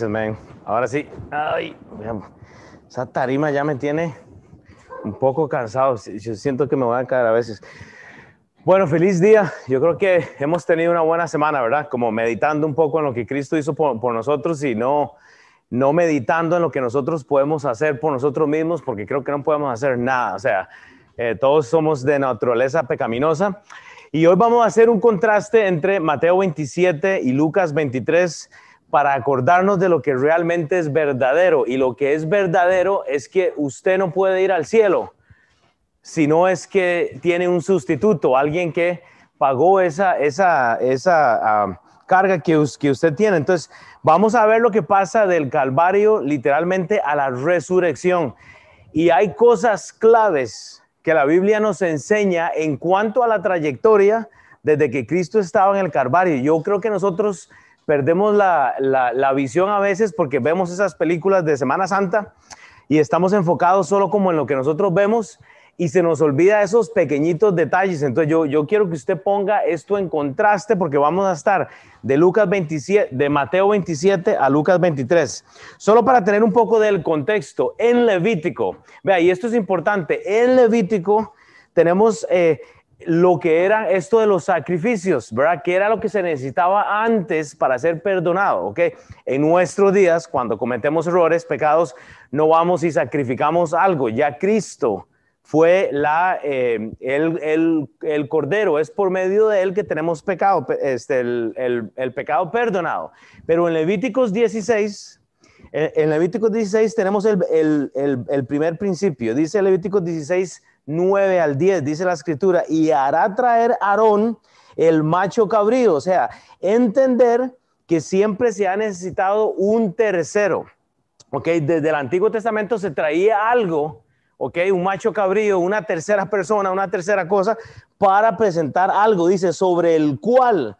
Man. Ahora sí, ay, esa tarima ya me tiene un poco cansado. Yo siento que me voy a caer a veces. Bueno, feliz día. Yo creo que hemos tenido una buena semana, ¿verdad? Como meditando un poco en lo que Cristo hizo por, nosotros y no, no meditando en lo que nosotros podemos hacer por nosotros mismos, porque creo que no podemos hacer nada. O sea, eh, todos somos de naturaleza pecaminosa. Y hoy vamos a hacer un contraste entre Mateo 27 y Lucas 23 para acordarnos de lo que realmente es verdadero. Y lo que es verdadero es que usted no puede ir al cielo si no es que tiene un sustituto, alguien que pagó esa, esa, esa ah, carga que, que usted tiene. Entonces, vamos a ver lo que pasa del Calvario literalmente a la resurrección. Y hay cosas claves que la Biblia nos enseña en cuanto a la trayectoria desde que Cristo estaba en el Calvario. Yo creo que nosotros perdemos la, la, visión a veces porque vemos esas películas de Semana Santa y estamos enfocados solo como en lo que nosotros vemos y se nos olvida esos pequeñitos detalles. Entonces yo, yo quiero que usted ponga esto en contraste porque vamos a estar de Lucas 27, de Mateo 27 a Lucas 23. Solo para tener un poco del contexto, en Levítico, vea, y esto es importante, en Levítico tenemos eh, lo que era esto de los sacrificios, ¿verdad? Que era lo que se necesitaba antes para ser perdonado, ¿ok? En nuestros días, cuando cometemos errores, pecados, no vamos y sacrificamos algo. Ya Cristo fue la, eh, el, el, cordero, es por medio de él que tenemos pecado, este, el, el pecado perdonado. Pero en Levíticos 16, en Levíticos 16 tenemos el, primer principio. Dice Levíticos 16, 9 al 10, dice la escritura, y hará traer Aarón el macho cabrío, o sea, entender que siempre se ha necesitado un tercero, ¿ok? Desde el Antiguo Testamento se traía algo, ¿ok? Un macho cabrío, una tercera persona, una tercera cosa, para presentar algo, dice, sobre el cual,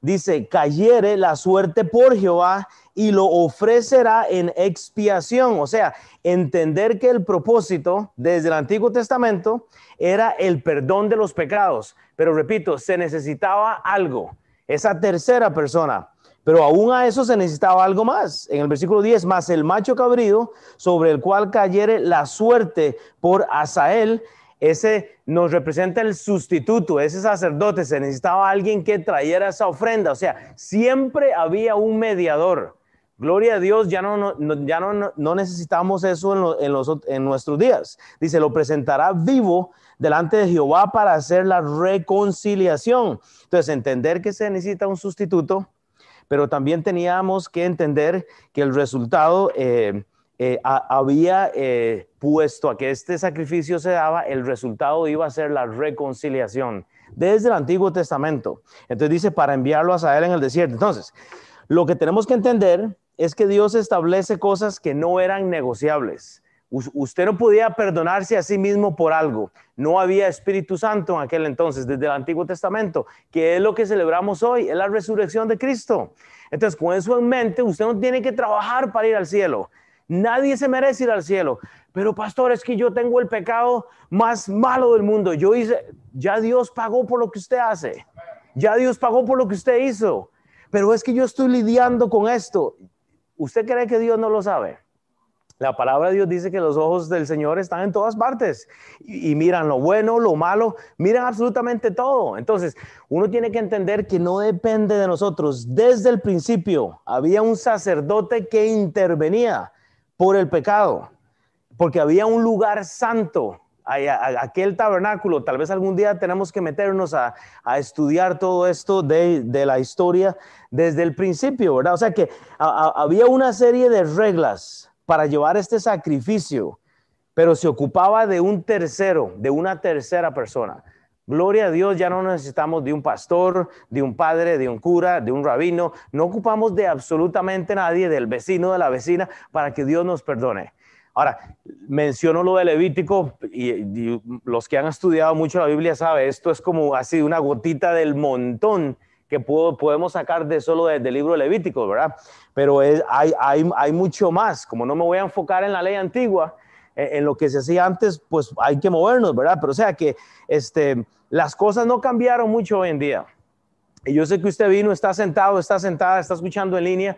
dice, cayere la suerte por Jehová y lo ofrecerá en expiación. O sea, entender que el propósito desde el Antiguo Testamento era el perdón de los pecados. Pero repito, se necesitaba algo, esa tercera persona. Pero aún a eso se necesitaba algo más. En el versículo 10, más el macho cabrío sobre el cual cayere la suerte por Asael, ese nos representa el sustituto, ese sacerdote, se necesitaba alguien que trayera esa ofrenda, o sea, siempre había un mediador. Gloria a Dios, ya no, ya no, necesitamos eso en, los, en nuestros días. Dice, lo presentará vivo delante de Jehová para hacer la reconciliación. Entonces, entender que se necesita un sustituto, pero también teníamos que entender que el resultado eh, eh, había eh, puesto a que este sacrificio se daba, el resultado iba a ser la reconciliación desde el Antiguo Testamento. Entonces dice, para enviarlo a él en el desierto. Entonces, lo que tenemos que entender es que Dios establece cosas que no eran negociables. usted no podía perdonarse a sí mismo por algo. No había Espíritu Santo en aquel entonces, desde el Antiguo Testamento, que es lo que celebramos hoy, es la resurrección de Cristo. Entonces, con eso en mente, usted no tiene que trabajar para ir al cielo. Nadie se merece ir al cielo. Pero pastor, es que yo tengo el pecado más malo del mundo. Yo hice, ya Dios pagó por lo que usted hace. Ya Dios pagó por lo que usted hizo. Pero es que yo estoy lidiando con esto. ¿Usted cree que Dios no lo sabe? La palabra de Dios dice que los ojos del Señor están en todas partes y, miran lo bueno, lo malo, miran absolutamente todo. Entonces, uno tiene que entender que no depende de nosotros. Desde el principio había un sacerdote que intervenía por el pecado, porque había un lugar santo aquel tabernáculo. Tal vez algún día tenemos que meternos a, estudiar todo esto de, la historia desde el principio, ¿verdad? O sea que había una serie de reglas para llevar este sacrificio, pero se ocupaba de un tercero, de una tercera persona. Gloria a Dios, ya no necesitamos de un pastor, de un padre, de un cura, de un rabino, no ocupamos de absolutamente nadie, del vecino, de la vecina, para que Dios nos perdone. Ahora, menciono lo de Levítico y, los que han estudiado mucho la Biblia saben, esto es como así una gotita del montón que podemos sacar de solo del libro de Levítico, ¿verdad? Pero hay, mucho más, como no me voy a enfocar en la ley antigua, en, lo que se hacía antes, pues hay que movernos, ¿verdad? Pero o sea que este, las cosas no cambiaron mucho hoy en día. Y yo sé que usted vino, está sentado, está sentada, está escuchando en línea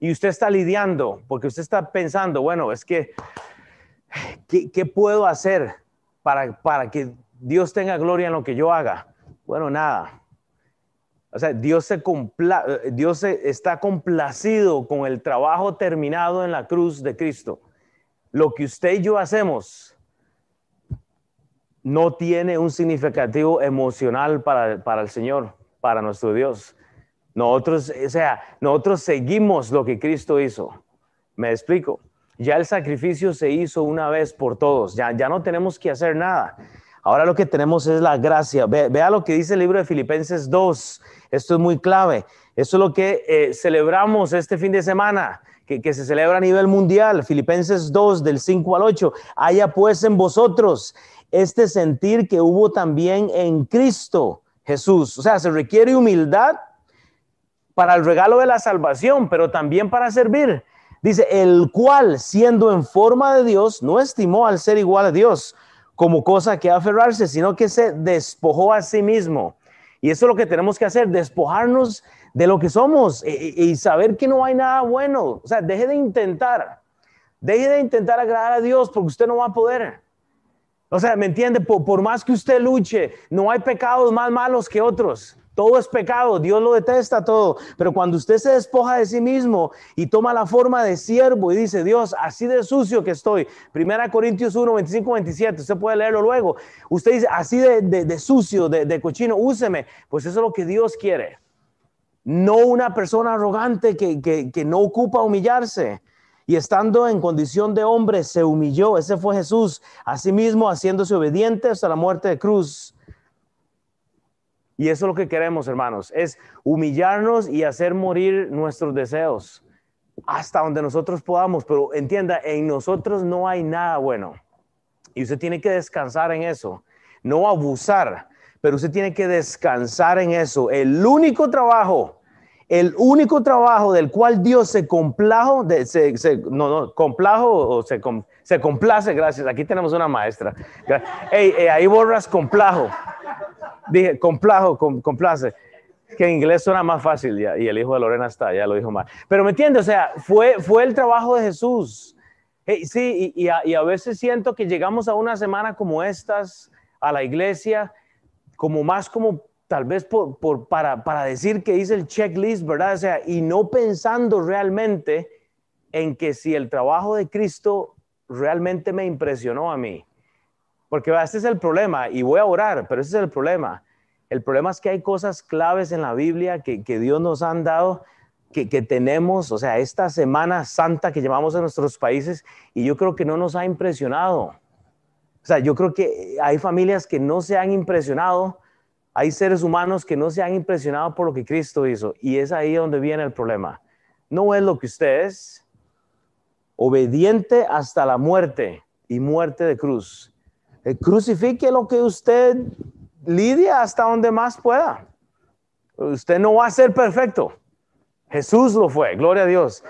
y usted está lidiando, porque usted está pensando, bueno, es que, ¿qué, puedo hacer para, para que Dios tenga gloria en lo que yo haga? Bueno, nada. O sea, Dios, se Dios está complacido con el trabajo terminado en la cruz de Cristo. Lo que usted y yo hacemos no tiene un significativo emocional para, para el Señor, para nuestro Dios. Nosotros, o sea, nosotros seguimos lo que Cristo hizo. Me explico. Ya el sacrificio se hizo una vez por todos. Ya, ya no tenemos que hacer nada. Ahora lo que tenemos es la gracia. vea lo que dice el libro de Filipenses 2. Esto es muy clave. Esto es lo que eh, celebramos este fin de semana, que, que, se celebra a nivel mundial. Filipenses 2, del 5 al 8. Haya pues en vosotros este sentir que hubo también en Cristo Jesús. O sea, se requiere humildad para el regalo de la salvación, pero también para servir. Dice, el cual, siendo en forma de Dios, no estimó al ser igual a Dios como cosa que aferrarse, sino que se despojó a sí mismo. Y eso es lo que tenemos que hacer, despojarnos de lo que somos y, saber que no hay nada bueno. O sea, deje de intentar, deje de intentar agradar a Dios porque usted no va a poder. O sea, ¿me entiende? por más que usted luche, no hay pecados más malos que otros. Todo es pecado, Dios lo detesta todo. Pero cuando usted se despoja de sí mismo y toma la forma de siervo y dice, Dios, así de sucio que estoy. Primera Corintios 1, 25, 27, usted puede leerlo luego. Usted dice, así de, sucio, de, cochino, úseme. Pues eso es lo que Dios quiere. No una persona arrogante que, que no ocupa humillarse. Y estando en condición de hombre, se humilló. Ese fue Jesús. Asimismo, haciéndose obediente hasta la muerte de cruz y eso es lo que queremos, hermanos, es humillarnos y hacer morir nuestros deseos hasta donde nosotros podamos. Pero entienda, en nosotros no hay nada bueno. Y usted tiene que descansar en eso, no abusar, pero usted tiene que descansar en eso. El único trabajo, el único trabajo del cual Dios se complajo, de, se, no, no, complajo o se, se complace, gracias. Aquí tenemos una maestra. ahí borras complajo dije, complajo, complace. Que en inglés suena más fácil y el hijo de Lorena está, ya lo dijo mal. Pero me entiende, o sea, fue, fue el trabajo de Jesús. sí, y, a, veces siento que llegamos a una semana como estas, a la iglesia, como más como tal vez por, por, para, para decir que hice el checklist, ¿verdad? O sea, y no pensando realmente en que si el trabajo de Cristo realmente me impresionó a mí. Porque este es el problema, y voy a orar, pero ese es el problema. El problema es que hay cosas claves en la Biblia que, Dios nos han dado, que, que, tenemos, o sea, esta Semana Santa que llevamos en nuestros países, y yo creo que no nos ha impresionado. O sea, yo creo que hay familias que no se han impresionado, hay seres humanos que no se han impresionado por lo que Cristo hizo, y es ahí donde viene el problema. No es lo que usted es, obediente hasta la muerte y muerte de cruz crucifique lo que usted lidia hasta donde más pueda. Usted no va a ser perfecto. Jesús lo fue, gloria a Dios.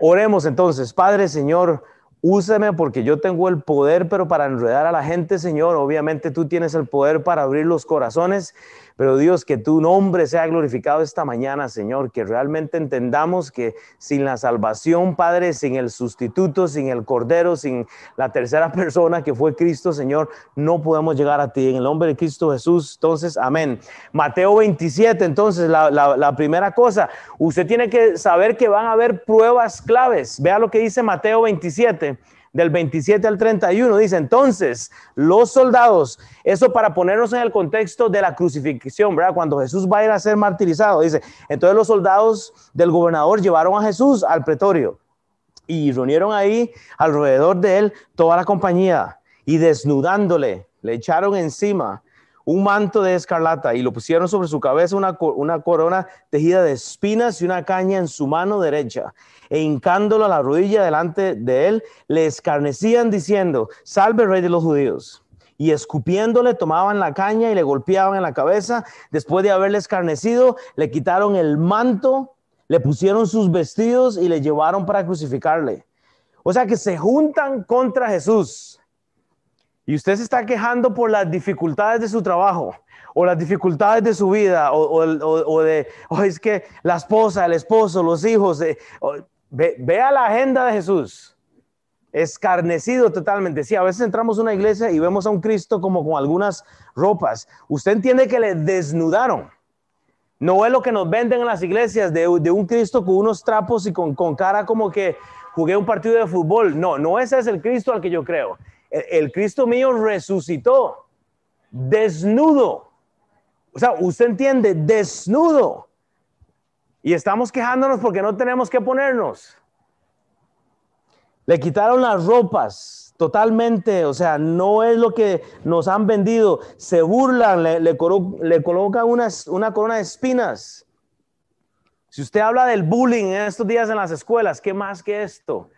Oremos entonces, Padre Señor, úseme porque yo tengo el poder, pero para enredar a la gente, Señor, obviamente tú tienes el poder para abrir los corazones pero Dios, que tu nombre sea glorificado esta mañana, Señor, que realmente entendamos que sin la salvación, Padre, sin el sustituto, sin el Cordero, sin la tercera persona que fue Cristo, Señor, no podemos llegar a ti. En el nombre de Cristo Jesús, entonces, amén. Mateo 27, entonces, la, la primera cosa, usted tiene que saber que van a haber pruebas claves. Vea lo que dice Mateo 27 del 27 al 31, dice, entonces los soldados, eso para ponernos en el contexto de la crucifixión, ¿verdad? Cuando Jesús va a ir a ser martirizado, dice, entonces los soldados del gobernador llevaron a Jesús al pretorio y reunieron ahí alrededor de él toda la compañía y desnudándole, le echaron encima un manto de escarlata y lo pusieron sobre su cabeza una, una corona tejida de espinas y una caña en su mano derecha e hincándolo a la rodilla delante de él, le escarnecían diciendo, salve rey de los judíos. Y escupiéndole tomaban la caña y le golpeaban en la cabeza. Después de haberle escarnecido, le quitaron el manto, le pusieron sus vestidos y le llevaron para crucificarle. O sea que se juntan contra Jesús. Y usted se está quejando por las dificultades de su trabajo o las dificultades de su vida o, de, o es que la esposa, el esposo, los hijos, Ve, vea la agenda de Jesús. Escarnecido totalmente. Sí, a veces entramos a una iglesia y vemos a un Cristo como con algunas ropas. Usted entiende que le desnudaron. No es lo que nos venden en las iglesias de, un Cristo con unos trapos y con, cara como que jugué un partido de fútbol. No, no ese es el Cristo al que yo creo. El Cristo mío resucitó desnudo. O sea, usted entiende, desnudo. Y estamos quejándonos porque no tenemos que ponernos. Le quitaron las ropas totalmente, o sea, no es lo que nos han vendido. Se burlan, le, colocan una corona de espinas. Si usted habla del bullying en estos días en las escuelas, ¿qué más que esto?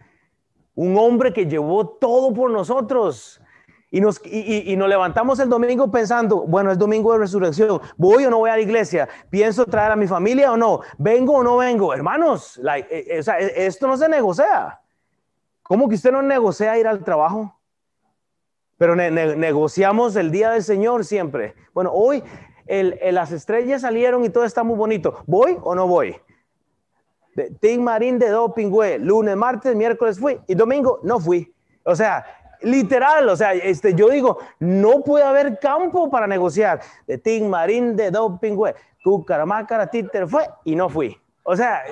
Un hombre que llevó todo por nosotros. Y nos, y, nos levantamos el domingo pensando, bueno, es domingo de resurrección, ¿voy o no voy a la iglesia? ¿Pienso traer a mi familia o no? ¿Vengo o no vengo? Hermanos, eh, eh, e, esto no se negocia. ¿Cómo que usted no negocia ir al trabajo? Pero negociamos el día del Señor siempre. Bueno, hoy las estrellas salieron y todo está muy bonito. ¿Voy o no voy? Tim Marín de Doping, Lunes, martes, miércoles fui y domingo no fui. O sea, Literal, o sea, este, yo digo, no puede haber campo para negociar. De Tim Marín, de Doping, güey, Cucaramácara, Títer fue y no fui. O sea,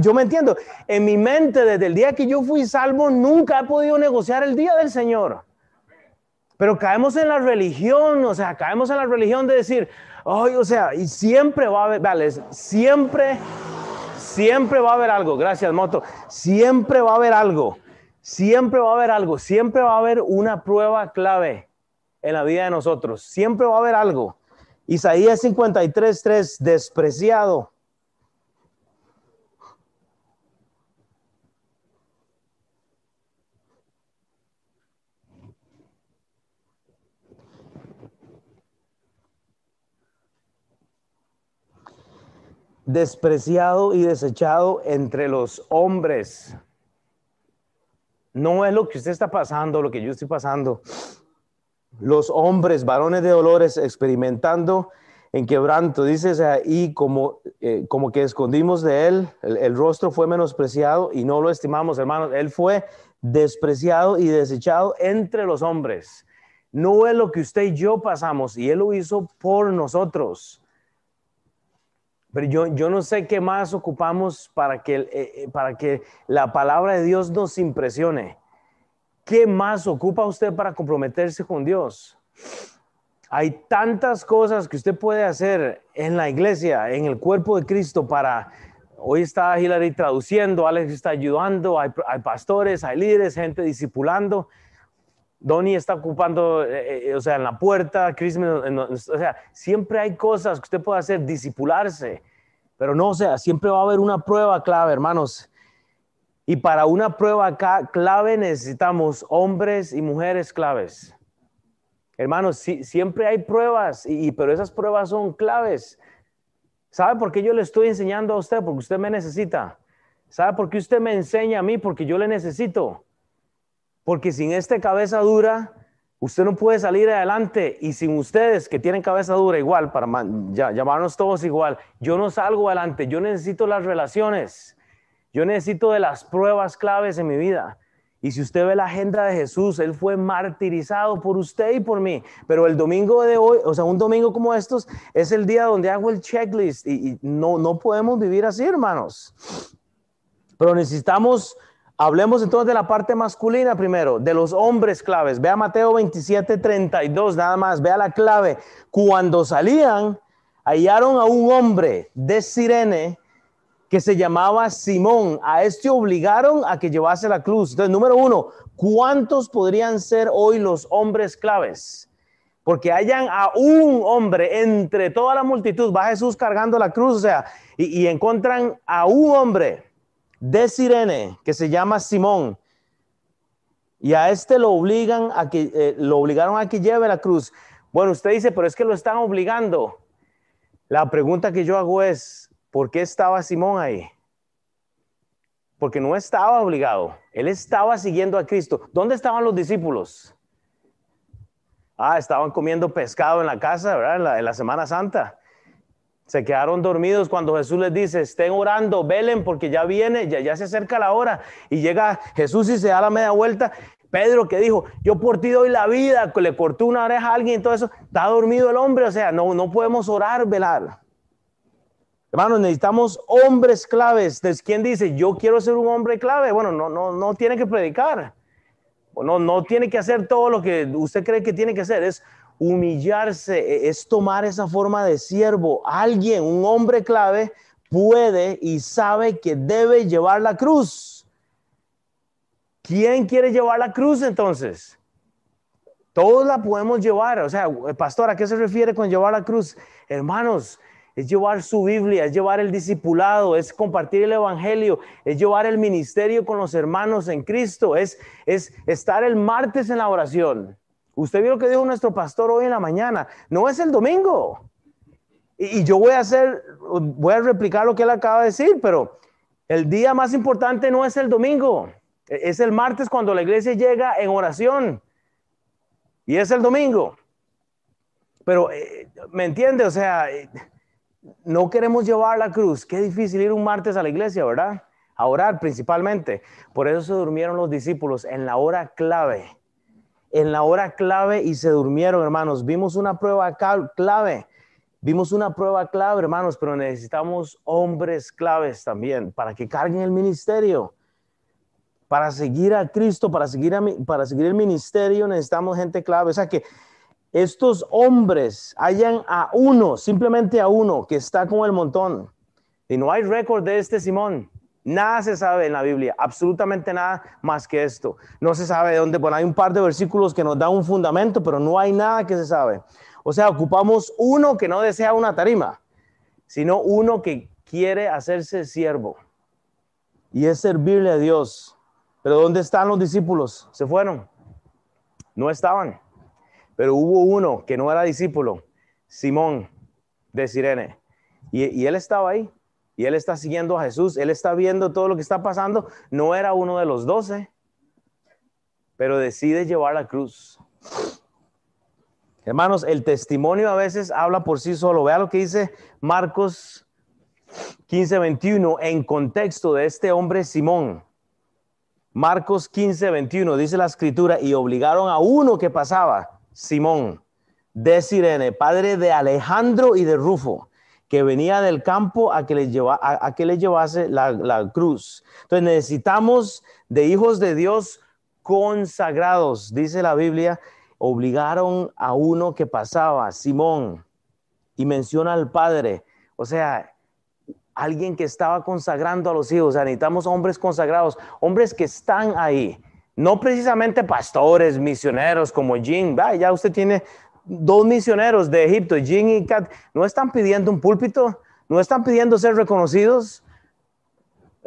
yo me entiendo. En mi mente, desde el día que yo fui salvo, nunca he podido negociar el día del Señor. Pero caemos en la religión, o sea, caemos en la religión de decir, ay, o sea, y siempre va a haber, vale, siempre, siempre va a haber algo, gracias, Moto, siempre va a haber algo Siempre va a haber algo, siempre va a haber una prueba clave en la vida de nosotros. Siempre va a haber algo. Isaías 53, despreciado. Despreciado y desechado entre los hombres. No es lo que usted está pasando, lo que yo estoy pasando. Los hombres, varones de dolores, experimentando en quebranto, dice, y como, eh, como que escondimos de él, el, rostro fue menospreciado y no lo estimamos, hermanos. Él fue despreciado y desechado entre los hombres. No es lo que usted y yo pasamos, y él lo hizo por nosotros. Pero yo, yo no sé qué más ocupamos para que, eh, eh, para que la palabra de Dios nos impresione. ¿Qué más ocupa usted para comprometerse con Dios? Hay tantas cosas que usted puede hacer en la iglesia, en el cuerpo de Cristo para... Hoy está Hilary traduciendo, Alex está ayudando, hay, pastores, hay líderes, gente discipulando. Donnie está ocupando, eh, o sea, en la puerta, Chris, o sea, siempre hay cosas que usted puede hacer, disipularse, pero no, o sea, siempre va a haber una prueba clave, hermanos. Y para una prueba clave necesitamos hombres y mujeres claves. Hermanos, siempre hay pruebas, y, pero esas pruebas son claves. ¿Sabe por qué yo le estoy enseñando a usted? Porque usted me necesita. ¿Sabe por qué usted me enseña a mí? Porque yo le necesito. Porque sin esta cabeza dura, usted no puede salir adelante. Y sin ustedes que tienen cabeza dura igual, para llamarnos todos igual, yo no salgo adelante. Yo necesito las relaciones. Yo necesito de las pruebas claves en mi vida. Y si usted ve la agenda de Jesús, Él fue martirizado por usted y por mí. Pero el domingo de hoy, o sea, un domingo como estos, es el día donde hago el checklist y, y no, no podemos vivir así, hermanos. Pero necesitamos Hablemos entonces de la parte masculina primero, de los hombres claves. Vea Mateo 27, 32, nada más, vea la clave. Cuando salían, hallaron a un hombre de Sirene que se llamaba Simón. A este obligaron a que llevase la cruz. Entonces, número uno, ¿cuántos podrían ser hoy los hombres claves? Porque hayan a un hombre entre toda la multitud, va Jesús cargando la cruz, o sea, y, y encuentran a un hombre de Sirene que se llama Simón. Y a este lo obligan a que eh, lo obligaron a que lleve la cruz. Bueno, usted dice, pero es que lo están obligando. La pregunta que yo hago es, ¿por qué estaba Simón ahí? Porque no estaba obligado. Él estaba siguiendo a Cristo. ¿Dónde estaban los discípulos? Ah, estaban comiendo pescado en la casa, ¿verdad? En la, en la Semana Santa. Se quedaron dormidos cuando Jesús les dice, estén orando, velen porque ya viene, ya, ya se acerca la hora. Y llega Jesús y se da la media vuelta. Pedro que dijo, yo por ti doy la vida, le cortó una oreja a alguien y todo eso, está dormido el hombre, o sea, no, no podemos orar, velar. Hermanos, necesitamos hombres claves. ¿quién dice, yo quiero ser un hombre clave? Bueno, no, no, no tiene que predicar. No, no tiene que hacer todo lo que usted cree que tiene que hacer. Es humillarse, e, es tomar esa forma de siervo. Alguien, un hombre clave, puede y sabe que debe llevar la cruz. ¿Quién quiere llevar la cruz entonces? Todos la podemos llevar. O sea, pastor, ¿a qué se refiere con llevar la cruz? Hermanos, es llevar su Biblia, es llevar el discipulado, es compartir el Evangelio, es llevar el ministerio con los hermanos en Cristo, es, es estar el martes en la oración. Usted vio lo que dijo nuestro pastor hoy en la mañana. No es el domingo. Y, yo voy a hacer, voy a replicar lo que él acaba de decir, pero el día más importante no es el domingo. E, es el martes cuando la iglesia llega en oración. Y es el domingo. Pero, eh, ¿me entiende? O sea, eh, no queremos llevar la cruz. Qué difícil ir un martes a la iglesia, ¿verdad? A orar principalmente. Por eso se durmieron los discípulos en la hora clave en la hora clave y se durmieron, hermanos. Vimos una prueba clave. Vimos una prueba clave, hermanos, pero necesitamos hombres claves también para que carguen el ministerio. Para seguir a Cristo, para seguir, para seguir el ministerio, necesitamos gente clave. O sea que estos hombres hayan a uno, simplemente a uno, que está con el montón. Y no hay récord de este Simón. Nada se sabe en la Biblia, absolutamente nada más que esto. No se sabe de dónde, bueno, hay un par de versículos que nos dan un fundamento, pero no hay nada que se sabe. O sea, ocupamos uno que no desea una tarima, sino uno que quiere hacerse siervo y es servirle a Dios. Pero ¿dónde están los discípulos? Se fueron. No estaban. Pero hubo uno que no era discípulo, Simón de Sirene. Y, y él estaba ahí y él está siguiendo a Jesús, él está viendo todo lo que está pasando, no era uno de los doce, pero decide llevar la cruz. Hermanos, el testimonio a veces habla por sí solo. Vea lo que dice Marcos 15, 21 en contexto de este hombre Simón. Marcos 15, 21 dice la escritura y obligaron a uno que pasaba, Simón, de Sirene, padre de Alejandro y de Rufo que venía del campo a que le, lleva, a, que le llevase la, la, cruz. Entonces necesitamos de hijos de Dios consagrados, dice la Biblia, obligaron a uno que pasaba, Simón, y menciona al padre, o sea, alguien que estaba consagrando a los hijos, o sea, necesitamos hombres consagrados, hombres que están ahí, no precisamente pastores, misioneros como Jim, ya usted tiene dos misioneros de Egipto, Jin y Kat, no están pidiendo un púlpito, no están pidiendo ser reconocidos,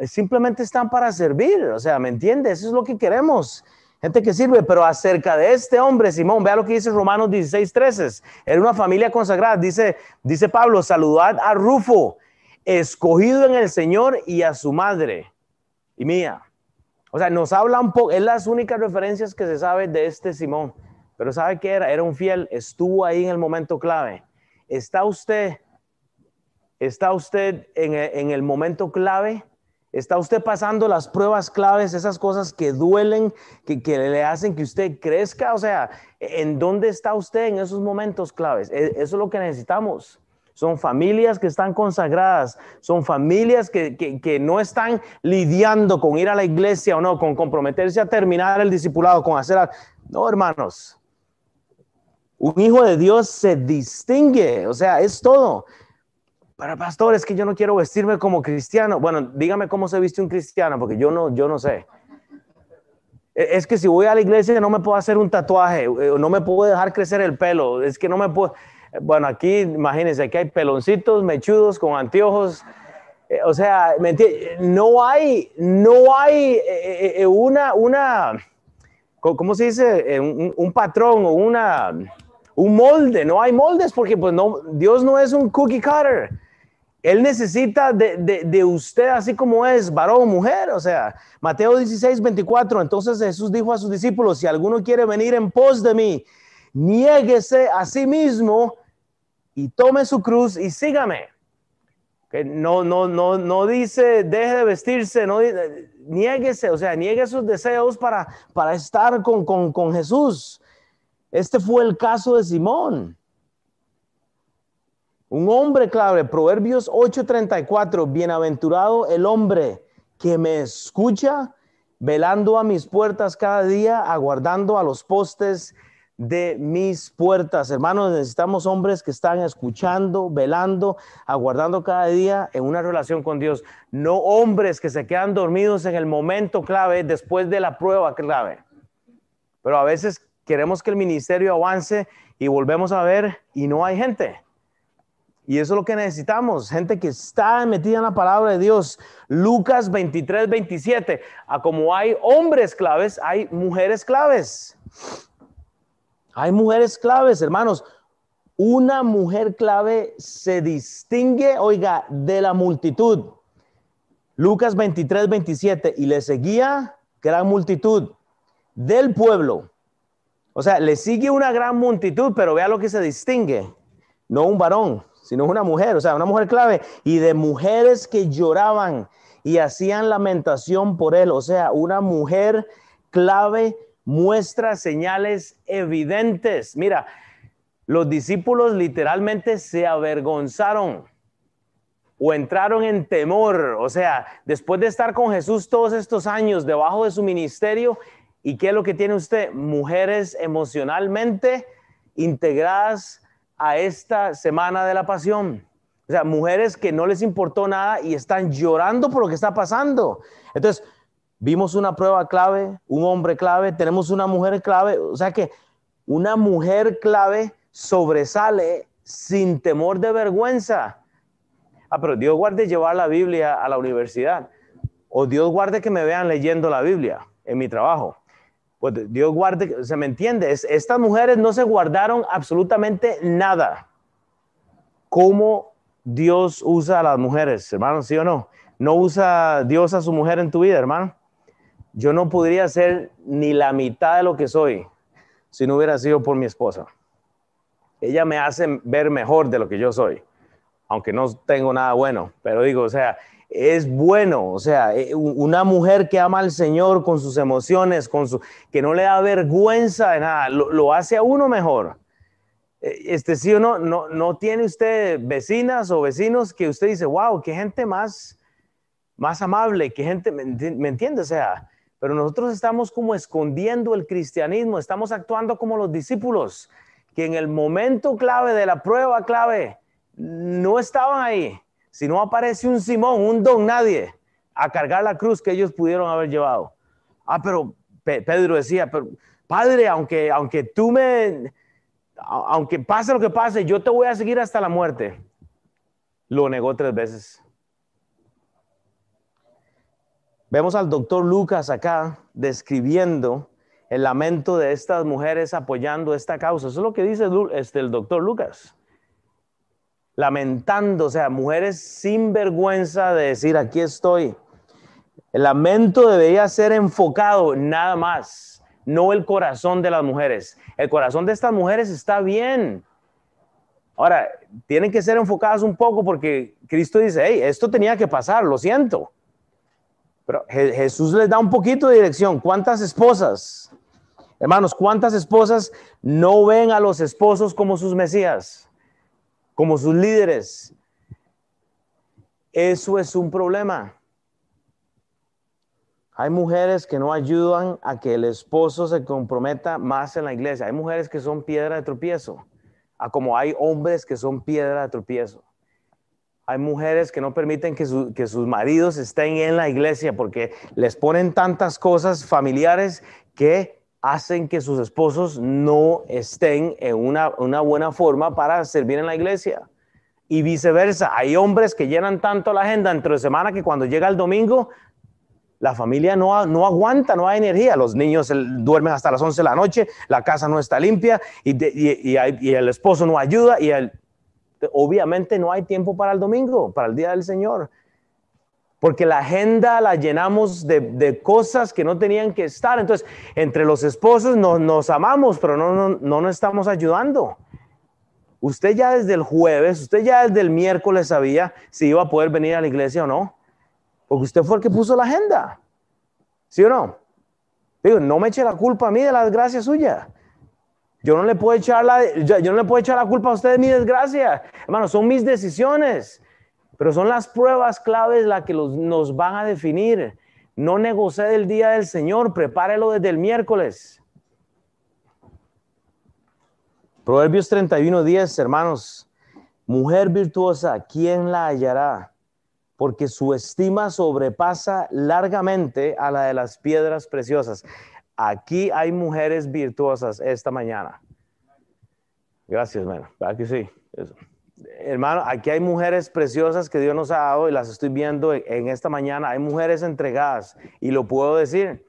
simplemente están para servir, o sea, ¿me entiendes? Eso es lo que queremos. Gente que sirve, pero acerca de este hombre, Simón, vea lo que dice Romanos 16, 13. Era una familia consagrada. Dice, dice Pablo, saludad a Rufo, escogido en el Señor y a su madre y mía. O sea, nos habla un poco, es las únicas referencias que se sabe de este Simón. Pero ¿sabe qué era? Era un fiel, estuvo ahí en el momento clave. ¿Está usted, está usted en, el momento clave? ¿Está usted pasando las pruebas claves, esas cosas que duelen, que, que, le hacen que usted crezca? O sea, ¿en dónde está usted en esos momentos claves? E, eso es lo que necesitamos. Son familias que están consagradas, son familias que, no están lidiando con ir a la iglesia o no, con comprometerse a terminar el discipulado, con hacer... No, hermanos, un hijo de Dios se distingue, o sea, es todo. Para pastor, es que yo no quiero vestirme como cristiano. Bueno, dígame cómo se viste un cristiano, porque yo no, yo no sé. E, es que si voy a la iglesia no me puedo hacer un tatuaje, eh, no me puedo dejar crecer el pelo, es que no me puedo... Bueno, aquí imagínense, aquí hay peloncitos mechudos con anteojos. Eh, o sea, no hay, no hay eh, una, una, ¿cómo se dice? un patrón o una un molde, no hay moldes porque pues no, Dios no es un cookie cutter. Él necesita de, usted así como es, varón o mujer. O sea, Mateo 16, 24. Entonces Jesús dijo a sus discípulos, si alguno quiere venir en pos de mí, niéguese a sí mismo y tome su cruz y sígame. Que no, no, no, no dice deje de vestirse, no niéguese, o sea, niegue sus deseos para, para estar con, con, con Jesús. Este fue el caso de Simón. Un hombre clave, Proverbios 8:34, bienaventurado el hombre que me escucha, velando a mis puertas cada día, aguardando a los postes de mis puertas. Hermanos, necesitamos hombres que están escuchando, velando, aguardando cada día en una relación con Dios. No hombres que se quedan dormidos en el momento clave, después de la prueba clave. Pero a veces queremos que el ministerio avance y volvemos a ver y no hay gente. Y eso es lo que necesitamos, gente que está metida en la palabra de Dios. Lucas 23, 27. A como hay hombres claves, hay mujeres claves. Hay mujeres claves, hermanos. Una mujer clave se distingue, oiga, de la multitud. Lucas 23, 27. Y le seguía gran multitud del pueblo. O sea, le sigue una gran multitud, pero vea lo que se distingue. No un varón, sino una mujer, o sea, una mujer clave, y de mujeres que lloraban y hacían lamentación por él, o sea, una mujer clave muestra señales evidentes. Mira, los discípulos literalmente se avergonzaron o entraron en temor, o sea, después de estar con Jesús todos estos años debajo de su ministerio, ¿y qué es lo que tiene usted? Mujeres emocionalmente integradas a esta semana de la pasión. O sea, mujeres que no les importó nada y están llorando por lo que está pasando. Entonces, vimos una prueba clave, un hombre clave, tenemos una mujer clave. O sea que una mujer clave sobresale sin temor de vergüenza. Ah, pero Dios guarde llevar la Biblia a la universidad. O Dios guarde que me vean leyendo la Biblia en mi trabajo pues Dios guarde, se me entiende, estas mujeres no se guardaron absolutamente nada. ¿Cómo Dios usa a las mujeres, hermano? ¿Sí o no? ¿No usa Dios a su mujer en tu vida, hermano? Yo no podría ser ni la mitad de lo que soy si no hubiera sido por mi esposa. Ella me hace ver mejor de lo que yo soy, aunque no tengo nada bueno, pero digo, o sea, es bueno, o sea, eh, una mujer que ama al Señor con sus emociones, con su, que no le da vergüenza de nada, lo, hace a uno mejor. Eh, este sí o no, no, no tiene usted vecinas o vecinos que usted dice, wow, qué gente más, más amable, qué gente, ¿me, ¿me entiende? O sea, pero nosotros estamos como escondiendo el cristianismo, estamos actuando como los discípulos, que en el momento clave de la prueba clave no estaban ahí si no aparece un Simón, un don nadie, a cargar la cruz que ellos pudieron haber llevado. Ah, pero Pedro decía, pero Padre, aunque, aunque tú me, aunque pase lo que pase, yo te voy a seguir hasta la muerte. Lo negó tres veces. Vemos al doctor Lucas acá describiendo el lamento de estas mujeres apoyando esta causa. Eso es lo que dice este, el doctor Lucas lamentando, o sea, mujeres sin vergüenza de decir, aquí estoy. El lamento debería ser enfocado nada más, no el corazón de las mujeres. El corazón de estas mujeres está bien. Ahora, tienen que ser enfocadas un poco porque Cristo dice, hey, esto tenía que pasar, lo siento. Pero Jesús les da un poquito de dirección. ¿Cuántas esposas, hermanos, cuántas esposas no ven a los esposos como sus mesías? Como sus líderes. Eso es un problema. Hay mujeres que no ayudan a que el esposo se comprometa más en la iglesia. Hay mujeres que son piedra de tropiezo, a como hay hombres que son piedra de tropiezo. Hay mujeres que no permiten que, que sus maridos estén en la iglesia porque les ponen tantas cosas familiares que hacen que sus esposos no estén en una, buena forma para servir en la iglesia. Y viceversa, hay hombres que llenan tanto la agenda entre semana que cuando llega el domingo, la familia no, no aguanta, no hay energía. Los niños duermen hasta las 11 de la noche, la casa no está limpia y, y el esposo no ayuda y el, obviamente no hay tiempo para el domingo, para el día del Señor porque la agenda la llenamos de, cosas que no tenían que estar. Entonces, entre los esposos nos, nos amamos, pero no, no, no, nos estamos ayudando. usted ya desde el jueves, usted ya desde el miércoles sabía si iba a poder venir a la iglesia o no. Porque usted fue el que puso la agenda. ¿Sí o no? Digo, no me eche la culpa a mí de la desgracia suya. Yo no le puedo echar la, yo no le puedo echar la culpa a usted de mi desgracia. Hermano, son mis decisiones. Pero son las pruebas claves las que nos van a definir. No negocie el día del Señor, prepárelo desde el miércoles. Proverbios 31, 10, hermanos. Mujer virtuosa, ¿quién la hallará? Porque su estima sobrepasa largamente a la de las piedras preciosas. Aquí hay mujeres virtuosas esta mañana. Gracias, hermano. Aquí sí. Hermano, aquí hay mujeres preciosas que Dios nos ha dado y las estoy viendo en esta mañana. Hay mujeres entregadas y lo puedo decir.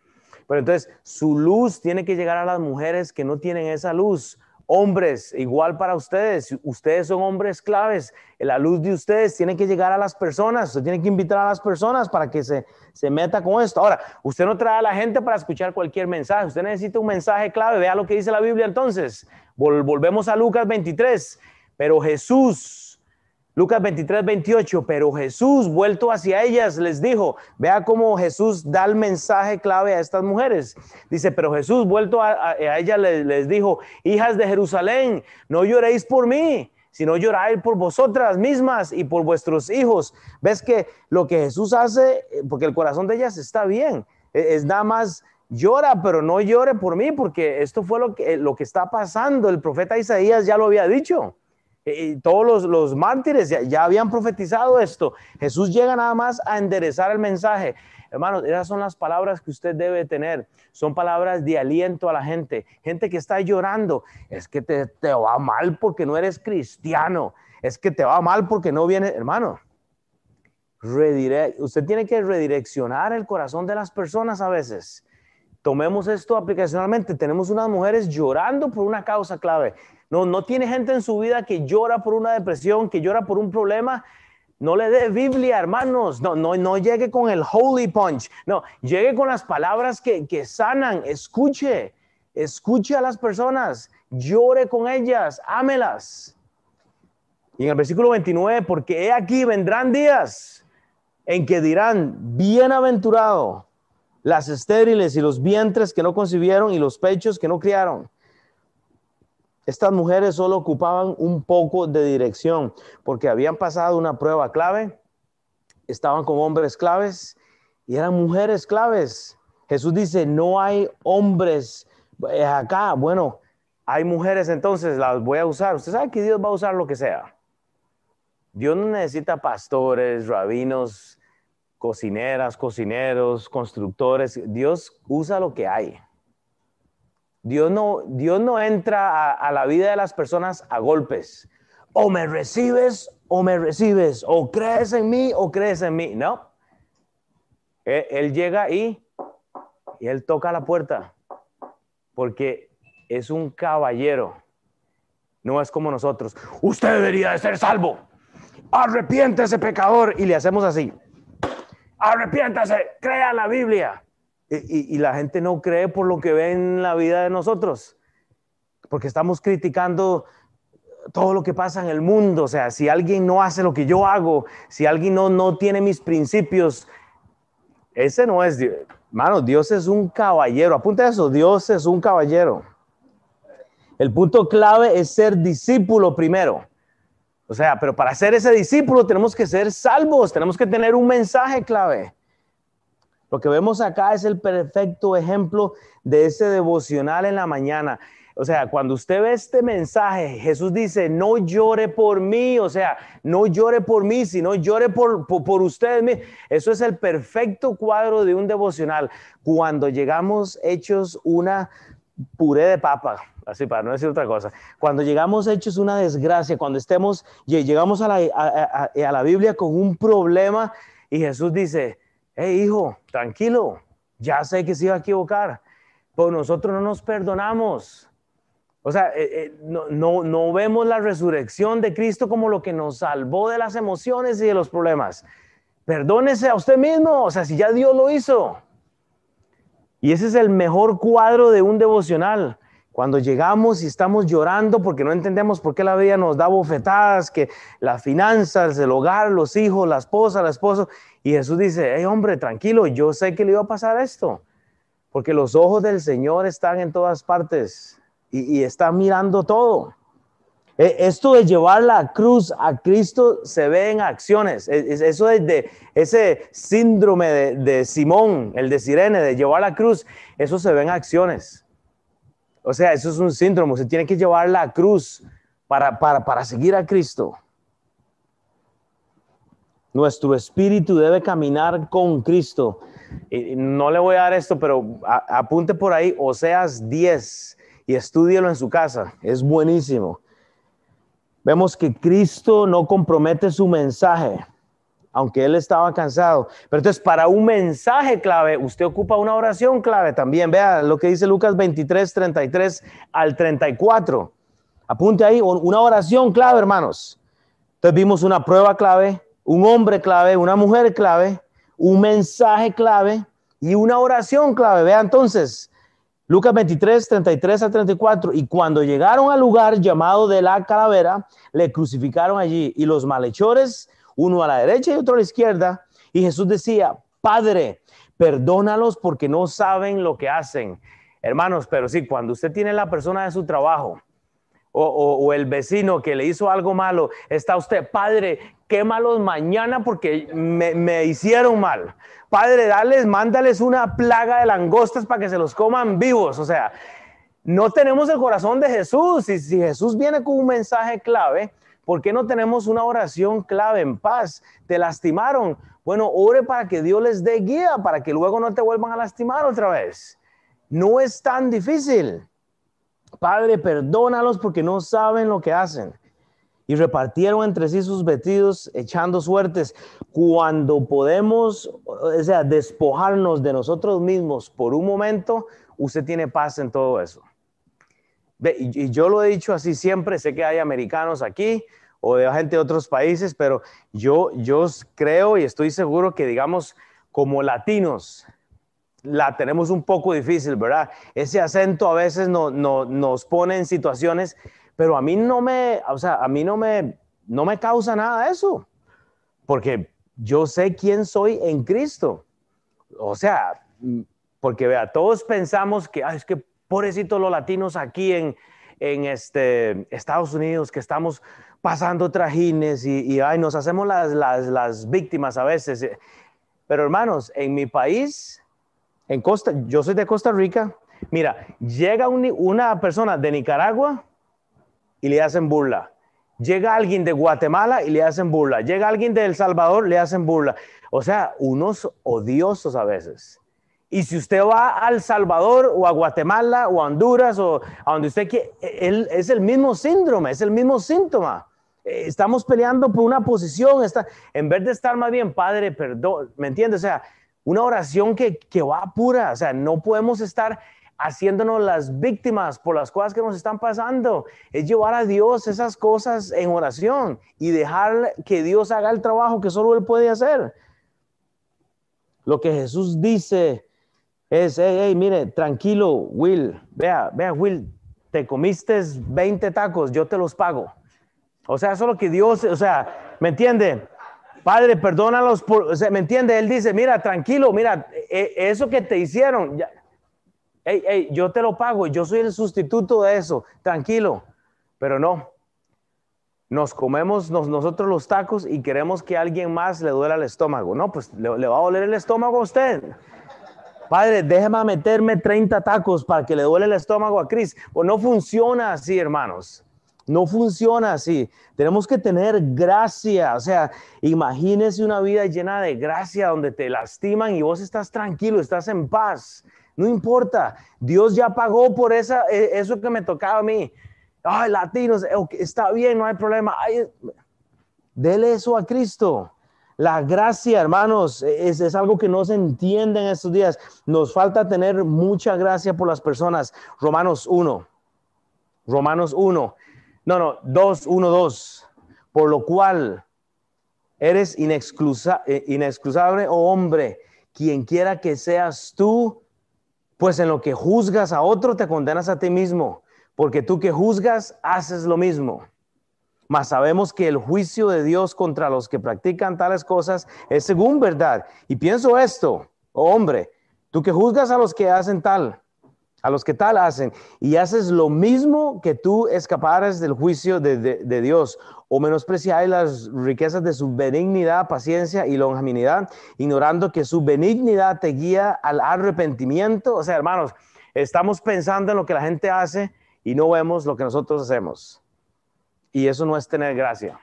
Pero entonces, su luz tiene que llegar a las mujeres que no tienen esa luz Hombres, igual para ustedes, ustedes son hombres claves, la luz de ustedes tiene que llegar a las personas, usted tiene que invitar a las personas para que se, se meta con esto. Ahora, usted no trae a la gente para escuchar cualquier mensaje, usted necesita un mensaje clave, vea lo que dice la Biblia entonces. volvemos a Lucas 23, pero Jesús Lucas 23, 28, pero Jesús, vuelto hacia ellas, les dijo, vea cómo Jesús da el mensaje clave a estas mujeres. Dice, pero Jesús, vuelto a, ellas, les, dijo, hijas de Jerusalén, no lloréis por mí, sino lloráis por vosotras mismas y por vuestros hijos. Ves que lo que Jesús hace, porque el corazón de ellas está bien, e, es nada más llora, pero no llore por mí, porque esto fue lo que, lo que está pasando. El profeta Isaías ya lo había dicho. Eh, todos los, mártires ya, habían profetizado esto. Jesús llega nada más a enderezar el mensaje. Hermanos, esas son las palabras que usted debe tener. Son palabras de aliento a la gente. Gente que está llorando. Es que te, te va mal porque no eres cristiano. Es que te va mal porque no viene, hermano. usted tiene que redireccionar el corazón de las personas a veces. Tomemos esto aplicacionalmente. Tenemos unas mujeres llorando por una causa clave. No, no tiene gente en su vida que llora por una depresión, que llora por un problema. No le dé Biblia, hermanos. No, no, no llegue con el holy punch. No, llegue con las palabras que, que sanan. Escuche, escuche a las personas. Llore con ellas, ámelas. Y en el versículo 29, porque he aquí vendrán días en que dirán, bienaventurado las estériles y los vientres que no concibieron y los pechos que no criaron estas mujeres solo ocupaban un poco de dirección porque habían pasado una prueba clave, estaban con hombres claves y eran mujeres claves. Jesús dice, no hay hombres eh, acá. Bueno, hay mujeres entonces, las voy a usar. Usted sabe que Dios va a usar lo que sea. Dios no necesita pastores, rabinos, cocineras, cocineros, constructores. Dios usa lo que hay. Dios no, Dios no entra a, la vida de las personas a golpes. O me recibes o me recibes. O crees en mí o crees en mí. No. Él, llega y, y él toca la puerta. Porque es un caballero. No es como nosotros. Usted debería de ser salvo. Arrepiéntese, pecador. Y le hacemos así. Arrepiéntase, crea la Biblia. Y, la gente no cree por lo que ve en la vida de nosotros, porque estamos criticando todo lo que pasa en el mundo. O sea, si alguien no hace lo que yo hago, si alguien no, no tiene mis principios, ese no es Dios. Hermano, Dios es un caballero. Apunta eso, Dios es un caballero. El punto clave es ser discípulo primero. O sea, pero para ser ese discípulo tenemos que ser salvos, tenemos que tener un mensaje clave. Lo que vemos acá es el perfecto ejemplo de ese devocional en la mañana. O sea, cuando usted ve este mensaje, Jesús dice, no llore por mí, o sea, no llore por mí, sino llore por, por, por ustedes. Eso es el perfecto cuadro de un devocional. Cuando llegamos hechos una puré de papa, así para no decir otra cosa, cuando llegamos hechos una desgracia, cuando estemos, llegamos a la, a, a la Biblia con un problema y Jesús dice, hey hijo, tranquilo, ya sé que se iba a equivocar, pero nosotros no nos perdonamos. O sea, eh, eh, no, no, no vemos la resurrección de Cristo como lo que nos salvó de las emociones y de los problemas. Perdónese a usted mismo, o sea, si ya Dios lo hizo. Y ese es el mejor cuadro de un devocional Cuando llegamos y estamos llorando porque no entendemos por qué la vida nos da bofetadas, que las finanzas, el hogar, los hijos, la esposa, el esposo. Y Jesús dice, hey hombre, tranquilo, yo sé que le iba a pasar esto. Porque los ojos del Señor están en todas partes y, y está mirando todo. E, esto de llevar la cruz a Cristo se ve en acciones. E, eso de, ese síndrome de, Simón, el de Sirene, de llevar la cruz, eso se ve en acciones. O sea, eso es un síndrome. Se tiene que llevar la cruz para, para, seguir a Cristo. Nuestro espíritu debe caminar con Cristo. No le voy a dar esto, pero apunte por ahí Oseas 10 y estúdielo en su casa. Es buenísimo. Vemos que Cristo no compromete su mensaje, aunque él estaba cansado. Pero entonces, para un mensaje clave, usted ocupa una oración clave también. Vea lo que dice Lucas 23, 33 al 34. Apunte ahí, una oración clave, hermanos. Entonces vimos una prueba clave, un hombre clave, una mujer clave, un mensaje clave y una oración clave. Vea entonces, Lucas 23, 33 a 34. Y cuando llegaron al lugar llamado de la calavera, le crucificaron allí. Y los malhechores, uno a la derecha y otro a la izquierda. Y Jesús decía, Padre, perdónalos porque no saben lo que hacen. Hermanos, pero sí, cuando usted tiene la persona de su trabajo o, el vecino que le hizo algo malo, está usted, Padre, quémalos mañana porque me, me hicieron mal. Padre, dales, mándales una plaga de langostas para que se los coman vivos. O sea, no tenemos el corazón de Jesús. Y si Jesús viene con un mensaje clave, ¿por qué no tenemos una oración clave en paz? Te lastimaron. Bueno, ore para que Dios les dé guía, para que luego no te vuelvan a lastimar otra vez. No es tan difícil. Padre, perdónalos porque no saben lo que hacen y repartieron entre sí sus vestidos echando suertes. Cuando podemos, o sea, despojarnos de nosotros mismos por un momento, usted tiene paz en todo eso. Y yo lo he dicho así siempre, sé que hay americanos aquí o de gente de otros países, pero yo, yo creo y estoy seguro que, digamos, como latinos, la tenemos un poco difícil, ¿verdad? Ese acento a veces no, no, nos pone en situaciones pero a mí no me, o sea, a mí no me, no me causa nada eso, porque yo sé quién soy en Cristo. O sea, porque vea, todos pensamos que, es que pobrecitos los latinos aquí en, en este, Estados Unidos, que estamos pasando trajines y, y ay, nos hacemos las, las, las, víctimas a veces. Pero hermanos, en mi país, en Costa, yo soy de Costa Rica, mira, llega una persona de Nicaragua y le hacen burla. Llega alguien de Guatemala y le hacen burla. Llega alguien de El Salvador, le hacen burla. O sea, unos odiosos a veces. Y si usted va al Salvador o a Guatemala o a Honduras o a donde usted quiera, él, es el mismo síndrome, es el mismo síntoma. Eh, estamos peleando por una posición, está, en vez de estar más bien, Padre, perdón, ¿me entiende? O sea, una oración que, que va pura, o sea, no podemos estar haciéndonos las víctimas por las cosas que nos están pasando. Es llevar a Dios esas cosas en oración y dejar que Dios haga el trabajo que solo Él puede hacer. Lo que Jesús dice es, hey, hey, mire, tranquilo, Will, vea, vea, Will, te comiste 20 tacos, yo te los pago. O sea, eso es lo que Dios, o sea, ¿me entiende? Padre, perdónalos por, o ¿me entiende? Él dice, mira, tranquilo, mira, e, eso que te hicieron, ya, hey, hey, yo te lo pago, yo soy el sustituto de eso, tranquilo. Pero no, nos comemos nosotros los tacos y queremos que alguien más le duela el estómago. No, pues le, va a doler el estómago a usted. Padre, déjeme meterme 30 tacos para que le duele el estómago a Cris. Pues no funciona así, hermanos. No funciona así. Tenemos que tener gracia. O sea, imagínese una vida llena de gracia donde te lastiman y vos estás tranquilo, estás en paz. No importa, Dios ya pagó por esa, e, eso que me tocaba a mí. Ay, latinos, está bien, no hay problema. Ay, dele eso a Cristo. La gracia, hermanos, es, es, algo que no se entiende en estos días. Nos falta tener mucha gracia por las personas. Romanos 1. Romanos 1. No, no, 2, 1, 2. Por lo cual eres eh, inexcusable, oh hombre, quien quiera que seas tú, pues en lo que juzgas a otro te condenas a ti mismo, porque tú que juzgas haces lo mismo. Mas sabemos que el juicio de Dios contra los que practican tales cosas es según verdad. Y pienso esto, oh hombre, tú que juzgas a los que hacen tal, a los que tal hacen, y haces lo mismo que tú escaparas del juicio de, Dios, o menospreciáis las riquezas de su benignidad, paciencia y longanimidad, ignorando que su benignidad te guía al arrepentimiento. O sea, hermanos, estamos pensando en lo que la gente hace y no vemos lo que nosotros hacemos. Y eso no es tener gracia.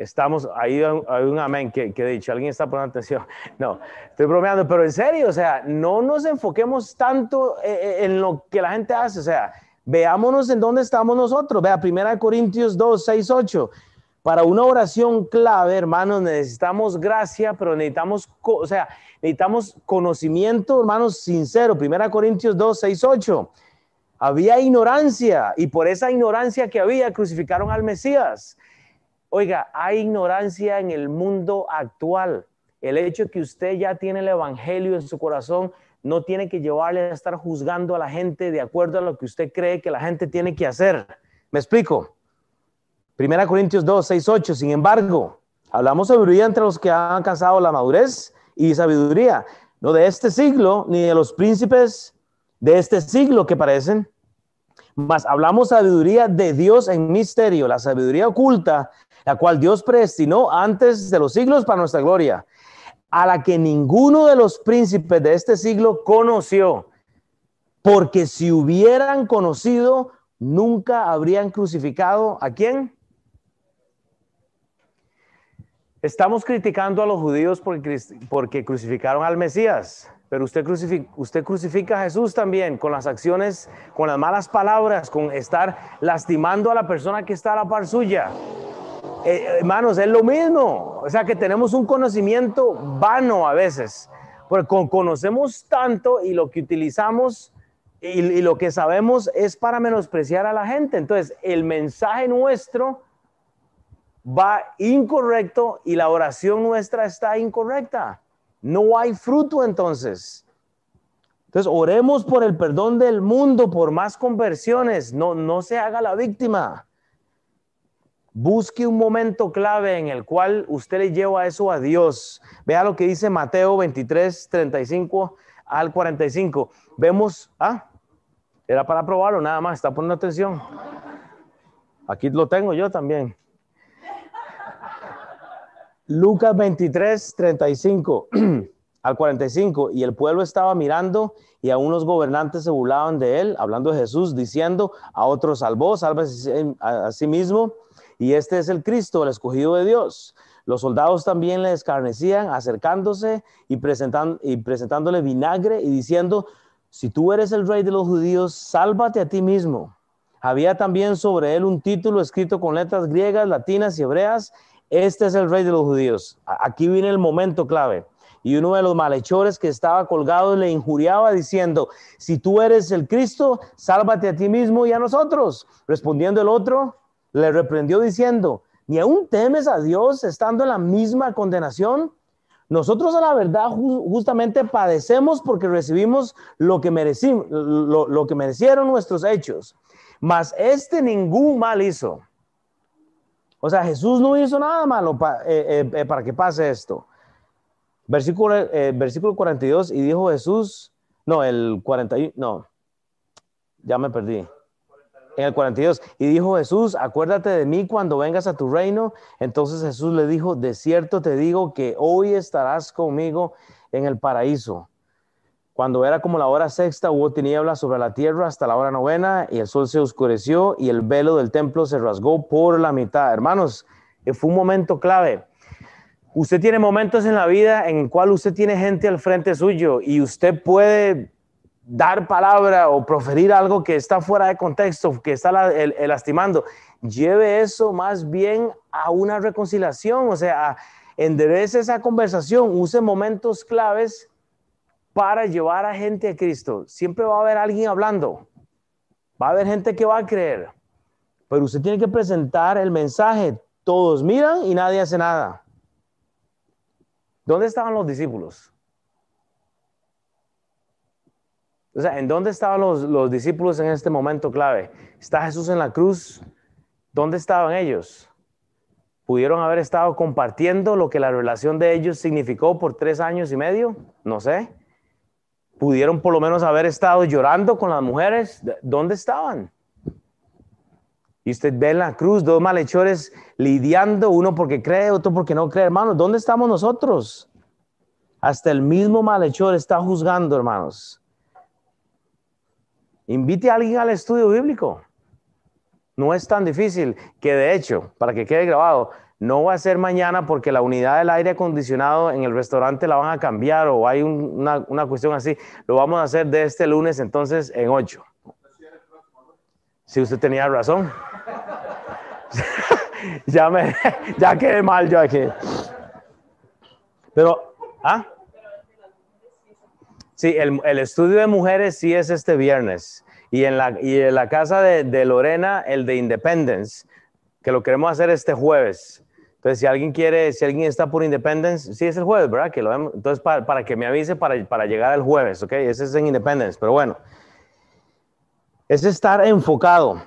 Estamos, ahí hay un amén que, he dicho, alguien está poniendo atención. No, estoy bromeando, pero en serio, o sea, no nos enfoquemos tanto eh, eh, en, lo que la gente hace, o sea, veámonos en dónde estamos nosotros. Vea, 1 Corintios 2, 6, 8. Para una oración clave, hermanos, necesitamos gracia, pero necesitamos, o sea, necesitamos conocimiento, hermanos, sincero. 1 Corintios 2, 6, 8. Había ignorancia y por esa ignorancia que había crucificaron al Mesías. Oiga, hay ignorancia en el mundo actual. El hecho que usted ya tiene el Evangelio en su corazón no tiene que llevarle a estar juzgando a la gente de acuerdo a lo que usted cree que la gente tiene que hacer. ¿Me explico? Primera Corintios 2, 6, 8. Sin embargo, hablamos sabiduría entre los que han alcanzado la madurez y sabiduría, no de este siglo, ni de los príncipes de este siglo que parecen, mas hablamos sabiduría de Dios en misterio, la sabiduría oculta, la cual Dios predestinó antes de los siglos para nuestra gloria, a la que ninguno de los príncipes de este siglo conoció, porque si hubieran conocido, nunca habrían crucificado a quién? Estamos criticando a los judíos porque, crucificaron al Mesías. Pero usted usted crucifica a Jesús también con las acciones, con las malas palabras, con estar lastimando a la persona que está a la par suya. Eh, hermanos, es lo mismo. O sea que tenemos un conocimiento vano a veces. Porque conocemos tanto y lo que utilizamos y, y lo que sabemos es para menospreciar a la gente. Entonces, el mensaje nuestro va incorrecto y la oración nuestra está incorrecta. No hay fruto entonces. Entonces, oremos por el perdón del mundo, por más conversiones. No, no se haga la víctima. Busque un momento clave en el cual usted le lleva eso a Dios. Vea lo que dice Mateo 23, 35 al 45. Vemos, ah, era para probarlo nada más, está poniendo atención. Aquí lo tengo yo también. Lucas 23, 35 al 45. Y el pueblo estaba mirando y a unos gobernantes se burlaban de él, hablando de Jesús, diciendo, a otros salvó, sálvese a sí mismo. Y este es el Cristo, el escogido de Dios. Los soldados también le escarnecían, acercándose y, y presentándole vinagre y diciendo, si tú eres el rey de los judíos, sálvate a ti mismo. Había también sobre él un título escrito con letras griegas, latinas y hebreas, este es el rey de los judíos. Aquí viene el momento clave. Y uno de los malhechores que estaba colgado le injuriaba diciendo, si tú eres el Cristo, sálvate a ti mismo y a nosotros. Respondiendo el otro, le reprendió diciendo, ¿ni aún temes a Dios estando en la misma condenación? Nosotros a la verdad justamente padecemos porque recibimos lo que, merecieron nuestros hechos. Mas este ningún mal hizo o sea, Jesús no hizo nada malo eh, eh, eh, para que pase esto. Versículo, versículo 42, y dijo Jesús, no, el 41, no, ya me perdí. En el 42, y dijo Jesús, acuérdate de mí cuando vengas a tu reino. Entonces Jesús le dijo, de cierto te digo que hoy estarás conmigo en el paraíso. Cuando era como la hora sexta, hubo tinieblas sobre la tierra hasta la hora novena y el sol se oscureció y el velo del templo se rasgó por la mitad. Hermanos, eh, fue un momento clave. Usted tiene momentos en la vida en el cual usted tiene gente al frente suyo y usted puede dar palabra o proferir algo que está fuera de contexto, que está lastimando. Lleve eso más bien a una reconciliación, o sea, enderece esa conversación, use momentos claves para llevar a gente a Cristo. Siempre va a haber alguien hablando. Va a haber gente que va a creer. Pero usted tiene que presentar el mensaje. Todos miran y nadie hace nada. ¿Dónde estaban los discípulos? O sea, ¿en dónde estaban los, los discípulos en este momento clave? ¿Está Jesús en la cruz? ¿Dónde estaban ellos? ¿Pudieron haber estado compartiendo lo que la relación de ellos significó por tres años y medio? No sé. ¿Pudieron por lo menos haber estado llorando con las mujeres? ¿Dónde estaban? Y usted ve en la cruz dos malhechores lidiando, uno porque cree, otro porque no cree. Hermanos, ¿dónde estamos nosotros? Hasta el mismo malhechor está juzgando, hermanos. Invite a alguien al estudio bíblico. No es tan difícil que de hecho, para que quede grabado, no va a ser mañana porque la unidad del aire acondicionado en el restaurante la van a cambiar o hay una, una, cuestión así. Lo vamos a hacer de este lunes entonces en 8. Si usted tenía razón. ya, me, ya quedé mal yo aquí. Pero, ¿ah? Sí, el, estudio de mujeres sí es este viernes. Y en la, y en la casa de, Lorena, el de Independence, que lo queremos hacer este jueves. Entonces, si alguien quiere, si alguien está por Independence, sí es el jueves, ¿verdad? Que lo. Entonces, para, para, que me avise para, para llegar el jueves, ¿ok? Ese es en Independence, pero bueno. Es estar enfocado,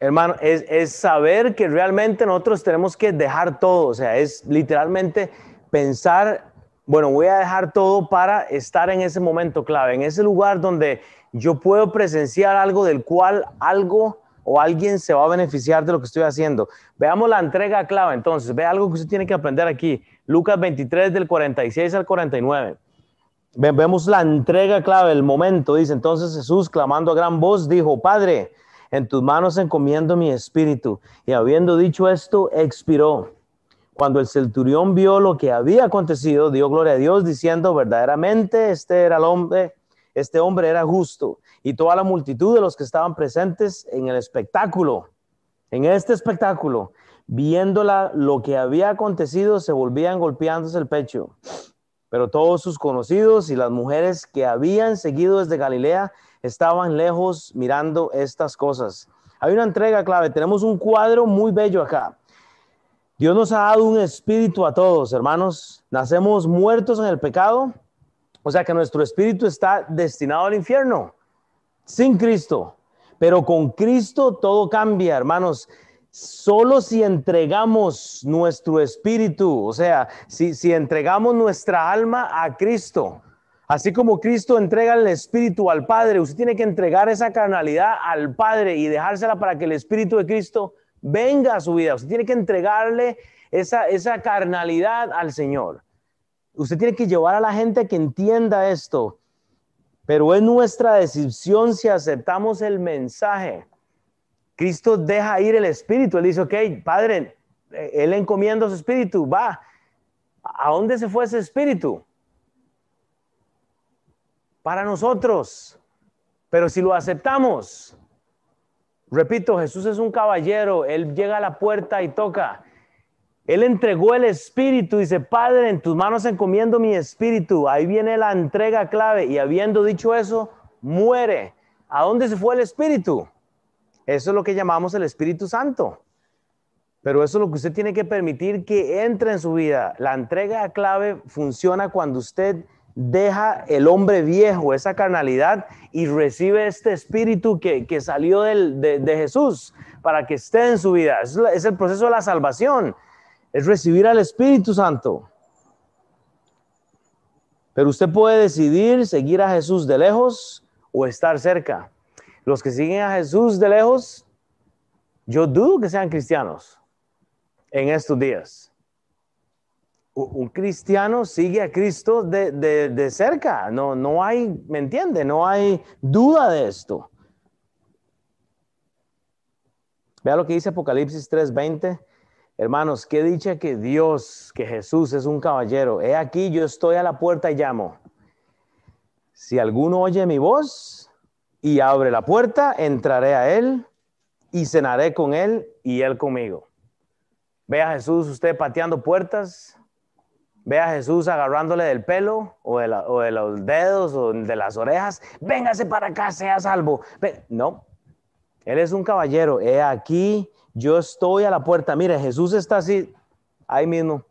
hermano, es, es saber que realmente nosotros tenemos que dejar todo, o sea, es literalmente pensar, bueno, voy a dejar todo para estar en ese momento clave, en ese lugar donde yo puedo presenciar algo del cual algo o alguien se va a beneficiar de lo que estoy haciendo. Veamos la entrega clave entonces, ve algo que usted tiene que aprender aquí. Lucas 23 del 46 al 49. Vemos la entrega clave, el momento, dice entonces Jesús clamando a gran voz, dijo, Padre, en tus manos encomiendo mi espíritu. Y habiendo dicho esto, expiró. Cuando el centurión vio lo que había acontecido, dio gloria a Dios diciendo, verdaderamente este era el hombre este hombre era justo y toda la multitud de los que estaban presentes en el espectáculo, en este espectáculo, viéndola lo que había acontecido, se volvían golpeándose el pecho. Pero todos sus conocidos y las mujeres que habían seguido desde Galilea estaban lejos mirando estas cosas. Hay una entrega clave, tenemos un cuadro muy bello acá. Dios nos ha dado un espíritu a todos, hermanos. Nacemos muertos en el pecado, o sea que nuestro espíritu está destinado al infierno sin Cristo. Pero con Cristo todo cambia, hermanos. Solo si entregamos nuestro espíritu, o sea, si, si entregamos nuestra alma a Cristo, así como Cristo entrega el espíritu al Padre, usted tiene que entregar esa carnalidad al Padre y dejársela para que el espíritu de Cristo venga a su vida. Usted tiene que entregarle esa, esa carnalidad al Señor. Usted tiene que llevar a la gente que entienda esto, pero es nuestra decisión si aceptamos el mensaje. Cristo deja ir el espíritu. Él dice, ok, Padre, eh, Él encomienda su espíritu, va. ¿A dónde se fue ese espíritu? Para nosotros. Pero si lo aceptamos, repito, Jesús es un caballero, Él llega a la puerta y toca. Él entregó el espíritu, dice, Padre, en tus manos encomiendo mi espíritu. Ahí viene la entrega clave. Y habiendo dicho eso, muere. ¿A dónde se fue el espíritu? Eso es lo que llamamos el Espíritu Santo. Pero eso es lo que usted tiene que permitir que entre en su vida. La entrega clave funciona cuando usted deja el hombre viejo, esa carnalidad, y recibe este espíritu que, salió de, Jesús para que esté en su vida. es el proceso de la salvación es recibir al Espíritu Santo. Pero usted puede decidir seguir a Jesús de lejos o estar cerca. Los que siguen a Jesús de lejos, yo dudo que sean cristianos en estos días. Un cristiano sigue a Cristo de, cerca, no, no hay, ¿me entiende? No hay duda de esto. Vea lo que dice Apocalipsis 3:20. Hermanos, qué dicha que Dios, que Jesús es un caballero. He aquí, yo estoy a la puerta y llamo. Si alguno oye mi voz y abre la puerta, entraré a él y cenaré con él y él conmigo. Ve a Jesús usted pateando puertas. Ve a Jesús agarrándole del pelo o de, los dedos o de las orejas. Véngase para acá, sea salvo. No, él es un caballero. He aquí, yo estoy a la puerta. Mire, Jesús está así, ahí mismo,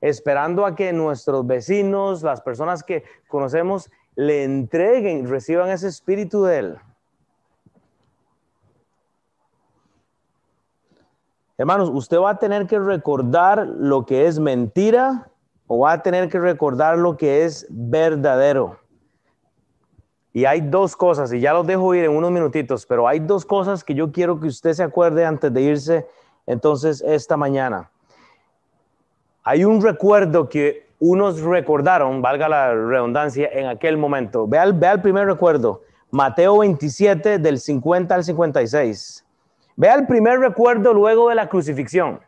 esperando a que nuestros vecinos, las personas que conocemos, le entreguen, reciban ese espíritu de Él. Hermanos, usted va a tener que recordar lo que es mentira va a tener que recordar lo que es verdadero. Y hay dos cosas, y ya los dejo ir en unos minutitos, pero hay dos cosas que yo quiero que usted se acuerde antes de irse entonces esta mañana. Hay un recuerdo que unos recordaron, valga la redundancia, en aquel momento. Vea vea el primer recuerdo, Mateo 27 del 50 al 56. Vea el primer recuerdo luego de la crucifixión.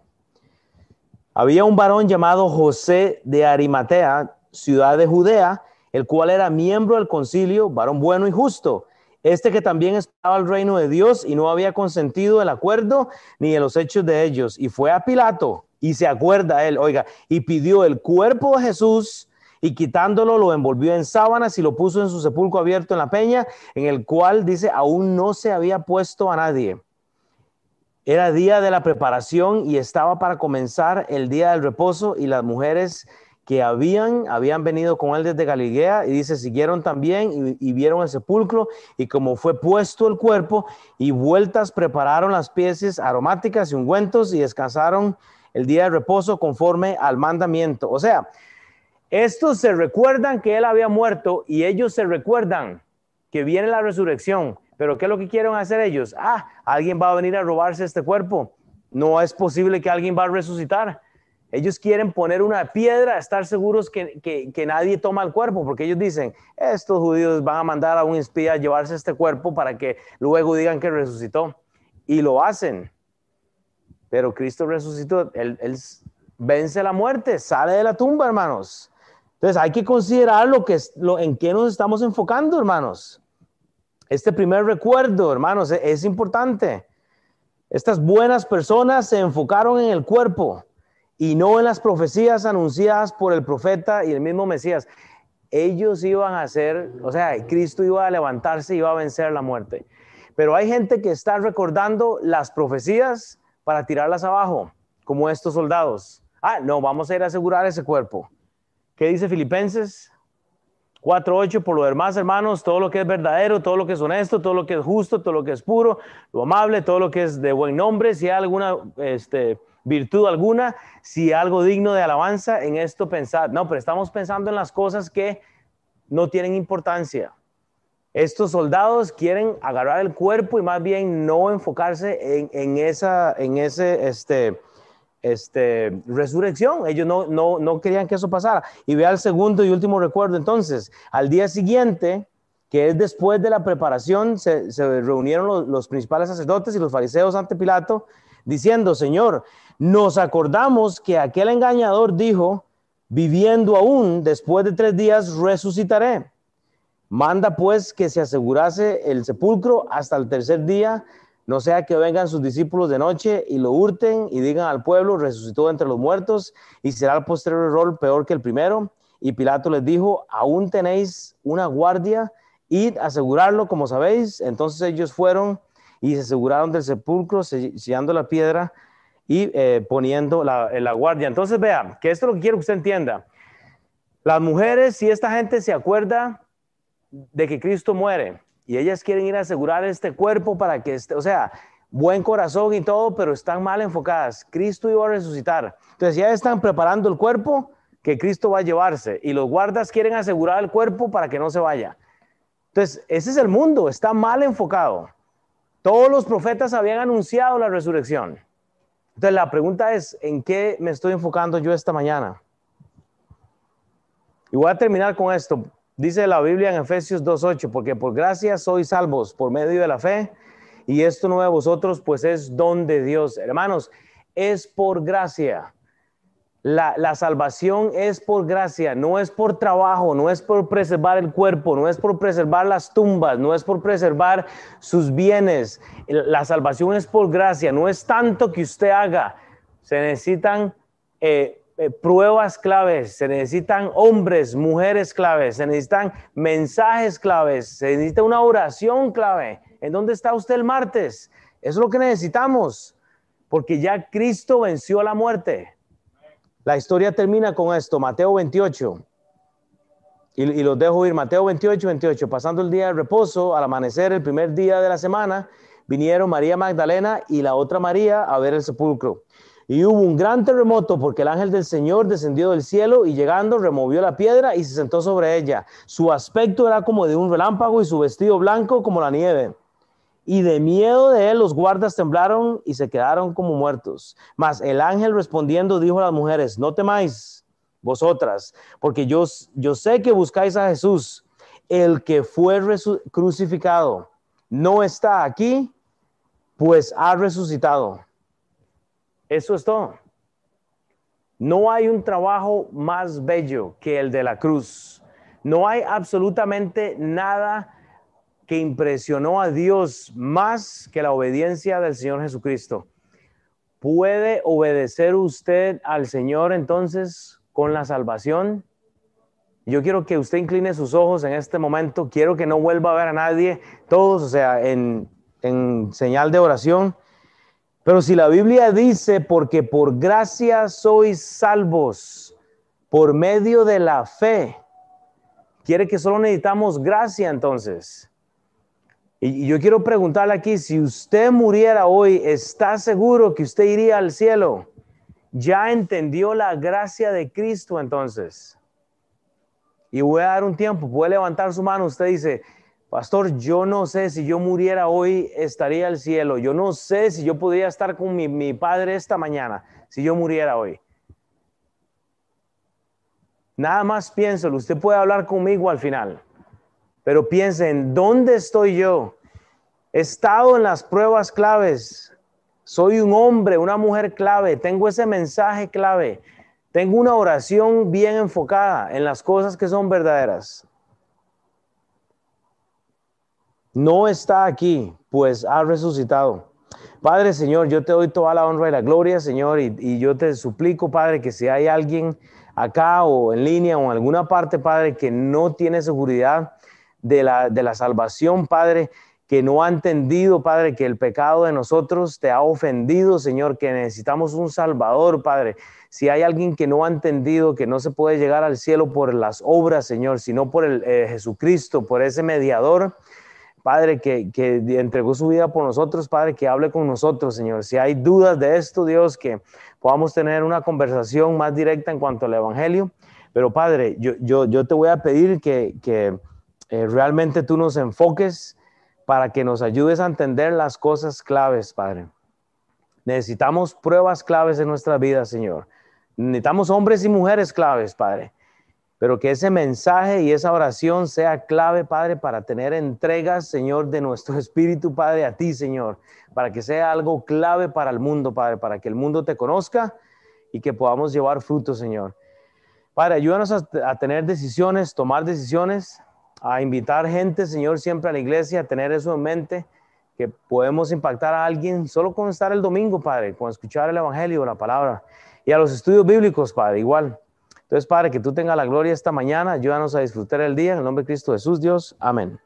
Había un varón llamado José de Arimatea, ciudad de Judea, el cual era miembro del concilio, varón bueno y justo. Este que también estaba al reino de Dios y no había consentido el acuerdo ni en los hechos de ellos. Y fue a Pilato y se acuerda él, oiga, y pidió el cuerpo de Jesús y quitándolo lo envolvió en sábanas y lo puso en su sepulcro abierto en la peña, en el cual dice, aún no se había puesto a nadie. Era día de la preparación y estaba para comenzar el día del reposo y las mujeres que habían, habían venido con él desde Galilea y dice, siguieron también y, vieron el sepulcro y como fue puesto el cuerpo y vueltas prepararon las piezas aromáticas y ungüentos y descansaron el día de reposo conforme al mandamiento. O sea, estos se recuerdan que él había muerto y ellos se recuerdan que viene la resurrección. Pero ¿qué es lo que quieren hacer ellos? Ah, alguien va a venir a robarse este cuerpo. No es posible que alguien va a resucitar. Ellos quieren poner una piedra, estar seguros que, que, nadie toma el cuerpo, porque ellos dicen, estos judíos van a mandar a un espía a llevarse este cuerpo para que luego digan que resucitó. Y lo hacen. Pero Cristo resucitó, él, él vence la muerte, sale de la tumba, hermanos. Entonces hay que considerar lo que, lo, en qué nos estamos enfocando, hermanos. Este primer recuerdo, hermanos, e-, es, importante. Estas buenas personas se enfocaron en el cuerpo y no en las profecías anunciadas por el profeta y el mismo Mesías. Ellos iban a hacer, o sea, Cristo iba a levantarse y iba a vencer la muerte. Pero hay gente que está recordando las profecías para tirarlas abajo, como estos soldados. Ah, no, vamos a ir a asegurar ese cuerpo. ¿Qué dice Filipenses 4.8, por lo demás, hermanos, todo lo que es verdadero, todo lo que es honesto, todo lo que es justo, todo lo que es puro, lo amable, todo lo que es de buen nombre, si hay alguna este, virtud alguna, si hay algo digno de alabanza, en esto pensad. No, pero estamos pensando en las cosas que no tienen importancia. Estos soldados quieren agarrar el cuerpo y más bien no enfocarse en, en esa, en ese, este, este, resurrección. Ellos no, no, no querían que eso pasara. Y vea el segundo y último recuerdo. Entonces, al día siguiente, que es después de la preparación, se, reunieron los, los, principales sacerdotes y los fariseos ante Pilato, diciendo, Señor, nos acordamos que aquel engañador dijo, viviendo aún, después de tres días resucitaré. Manda pues que se asegurase el sepulcro hasta el tercer día no sea que vengan sus discípulos de noche y lo hurten y digan al pueblo, resucitó entre los muertos y será el posterior rol peor que el primero. Y Pilato les dijo, aún tenéis una guardia, id a asegurarlo, como sabéis. Entonces ellos fueron y se aseguraron del sepulcro, sellando la piedra y eh, poniendo la, la guardia. Entonces vea, que esto es lo que quiero que usted entienda. Las mujeres, si esta gente se acuerda de que Cristo muere, y ellas quieren ir a asegurar este cuerpo para que esté, o sea, buen corazón y todo, pero están mal enfocadas. Cristo iba a resucitar. Entonces ya están preparando el cuerpo que Cristo va a llevarse y los guardas quieren asegurar el cuerpo para que no se vaya. Entonces, ese es el mundo, está mal enfocado. Todos los profetas habían anunciado la resurrección. Entonces, la pregunta es, ¿en qué me estoy enfocando yo esta mañana? Y voy a terminar con esto. Dice la Biblia en Efesios 2.8, porque por gracia sois salvos por medio de la fe, y esto no de vosotros, pues es don de Dios. Hermanos, es por gracia. La, la, salvación es por gracia, no es por trabajo, no es por preservar el cuerpo, no es por preservar las tumbas, no es por preservar sus bienes. La salvación es por gracia, no es tanto que usted haga. Se necesitan eh, eh, pruebas claves, se necesitan hombres, mujeres claves, se necesitan mensajes claves, se necesita una oración clave. ¿En dónde está usted el martes? Es lo que necesitamos, porque ya Cristo venció la muerte. La historia termina con esto, Mateo 28. y, y los dejo ir. Mateo 28, 28. Pasando el día de reposo, al amanecer, el primer día de la semana, vinieron María Magdalena y la otra María a ver el sepulcro. Y hubo un gran terremoto porque el ángel del Señor descendió del cielo y llegando removió la piedra y se sentó sobre ella. Su aspecto era como de un relámpago y su vestido blanco como la nieve. Y de miedo de él los guardas temblaron y se quedaron como muertos. Mas el ángel respondiendo dijo a las mujeres, no temáis vosotras, porque yo, sé que buscáis a Jesús, el que fue crucificado. No está aquí, pues ha resucitado eso es todo. No hay un trabajo más bello que el de la cruz. No hay absolutamente nada que impresionó a Dios más que la obediencia del Señor Jesucristo. ¿Puede obedecer usted al Señor entonces con la salvación? Yo quiero que usted incline sus ojos en este momento. Quiero que no vuelva a ver a nadie, todos, o sea, en, en señal de oración. Pero si la Biblia dice, porque por gracia sois salvos por medio de la fe, quiere que solo necesitamos gracia entonces. Y yo quiero preguntarle aquí, si usted muriera hoy, ¿está seguro que usted iría al cielo? ¿Ya entendió la gracia de Cristo entonces? Y voy a dar un tiempo, puede levantar su mano, usted dice, Pastor, yo no sé si yo muriera hoy, estaría al cielo. Yo no sé si yo podría estar con mi, padre esta mañana, si yo muriera hoy. Nada más pienso, usted puede hablar conmigo al final, pero piense en dónde estoy yo. He estado en las pruebas claves. Soy un hombre, una mujer clave. Tengo ese mensaje clave. Tengo una oración bien enfocada en las cosas que son verdaderas no está aquí, pues ha resucitado. Padre Señor, yo te doy toda la honra y la gloria, Señor, y, yo te suplico, Padre, que si hay alguien acá o en línea o en alguna parte, Padre, que no tiene seguridad de la, de la salvación, Padre, que no ha entendido, Padre, que el pecado de nosotros te ha ofendido, Señor, que necesitamos un Salvador, Padre. Si hay alguien que no ha entendido que no se puede llegar al cielo por las obras, Señor, sino por el eh, Jesucristo, por ese mediador, Padre, que, entregó su vida por nosotros, Padre, que hable con nosotros, Señor. Si hay dudas de esto, Dios, que podamos tener una conversación más directa en cuanto al Evangelio. Pero, Padre, yo, yo, yo te voy a pedir que, que eh, realmente tú nos enfoques para que nos ayudes a entender las cosas claves, Padre. Necesitamos pruebas claves en nuestra vida, Señor. Necesitamos hombres y mujeres claves, Padre pero que ese mensaje y esa oración sea clave, Padre, para tener entregas, Señor, de nuestro espíritu, Padre, a ti, Señor, para que sea algo clave para el mundo, Padre, para que el mundo te conozca y que podamos llevar fruto, Señor. Padre, ayúdanos a, tener decisiones, tomar decisiones, a invitar gente, Señor, siempre a la iglesia, a tener eso en mente, que podemos impactar a alguien solo con estar el domingo, Padre, con escuchar el Evangelio, la palabra, y a los estudios bíblicos, Padre, igual. Entonces, Padre, que tú tengas la gloria esta mañana, ayúdanos a disfrutar el día. En el nombre de Cristo Jesús, Dios. Amén.